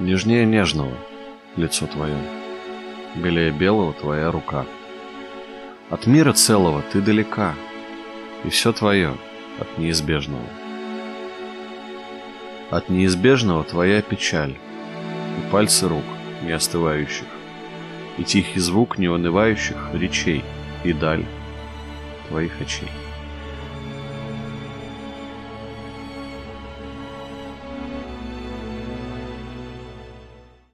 Нежнее нежного лицо твое, Белее белого твоя рука. От мира целого ты далека, И все твое от неизбежного. От неизбежного твоя печаль, И пальцы рук не остывающих, И тихий звук неунывающих речей, И даль твоих очей.